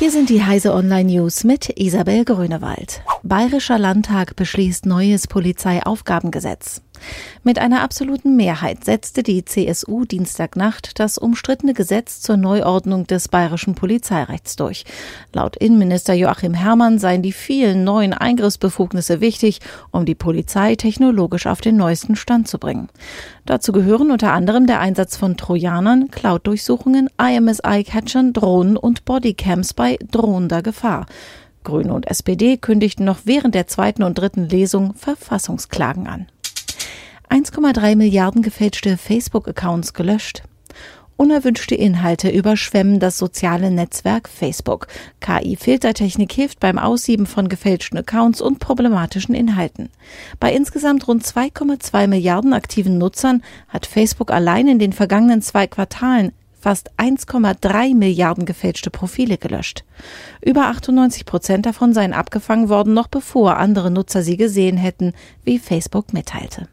Hier sind die Heise Online News mit Isabel Grünewald. Bayerischer Landtag beschließt neues Polizeiaufgabengesetz. Mit einer absoluten Mehrheit setzte die CSU Dienstagnacht das umstrittene Gesetz zur Neuordnung des bayerischen Polizeirechts durch. Laut Innenminister Joachim Herrmann seien die vielen neuen Eingriffsbefugnisse wichtig, um die Polizei technologisch auf den neuesten Stand zu bringen. Dazu gehören unter anderem der Einsatz von Trojanern, Cloud-Durchsuchungen, IMSI-Catchern, Drohnen und Bodycams bei drohender Gefahr. Grüne und SPD kündigten noch während der zweiten und dritten Lesung Verfassungsklagen an. 1,3 Milliarden gefälschte Facebook-Accounts gelöscht. Unerwünschte Inhalte überschwemmen das soziale Netzwerk Facebook. KI-Filtertechnik hilft beim Aussieben von gefälschten Accounts und problematischen Inhalten. Bei insgesamt rund 2,2 Milliarden aktiven Nutzern hat Facebook allein in den vergangenen zwei Quartalen fast 1,3 Milliarden gefälschte Profile gelöscht. Über 98 Prozent davon seien abgefangen worden, noch bevor andere Nutzer sie gesehen hätten, wie Facebook mitteilte.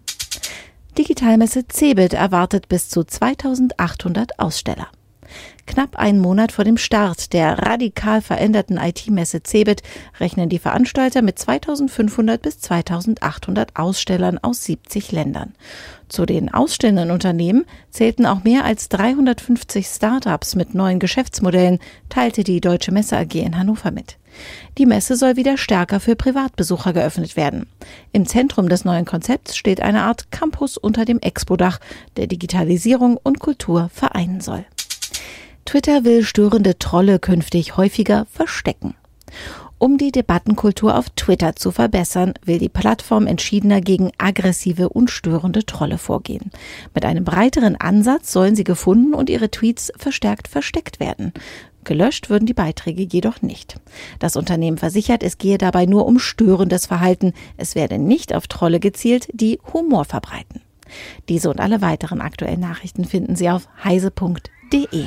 Digitalmesse Cebit erwartet bis zu 2800 Aussteller. Knapp einen Monat vor dem Start der radikal veränderten IT-Messe Cebit rechnen die Veranstalter mit 2500 bis 2800 Ausstellern aus 70 Ländern. Zu den ausstellenden Unternehmen zählten auch mehr als 350 Startups mit neuen Geschäftsmodellen, teilte die Deutsche Messe AG in Hannover mit. Die Messe soll wieder stärker für Privatbesucher geöffnet werden. Im Zentrum des neuen Konzepts steht eine Art Campus unter dem Expo-Dach, der Digitalisierung und Kultur vereinen soll. Twitter will störende Trolle künftig häufiger verstecken. Um die Debattenkultur auf Twitter zu verbessern, will die Plattform entschiedener gegen aggressive und störende Trolle vorgehen. Mit einem breiteren Ansatz sollen sie gefunden und ihre Tweets verstärkt versteckt werden. Gelöscht würden die Beiträge jedoch nicht. Das Unternehmen versichert, es gehe dabei nur um störendes Verhalten. Es werde nicht auf Trolle gezielt, die Humor verbreiten. Diese und alle weiteren aktuellen Nachrichten finden Sie auf heise.de.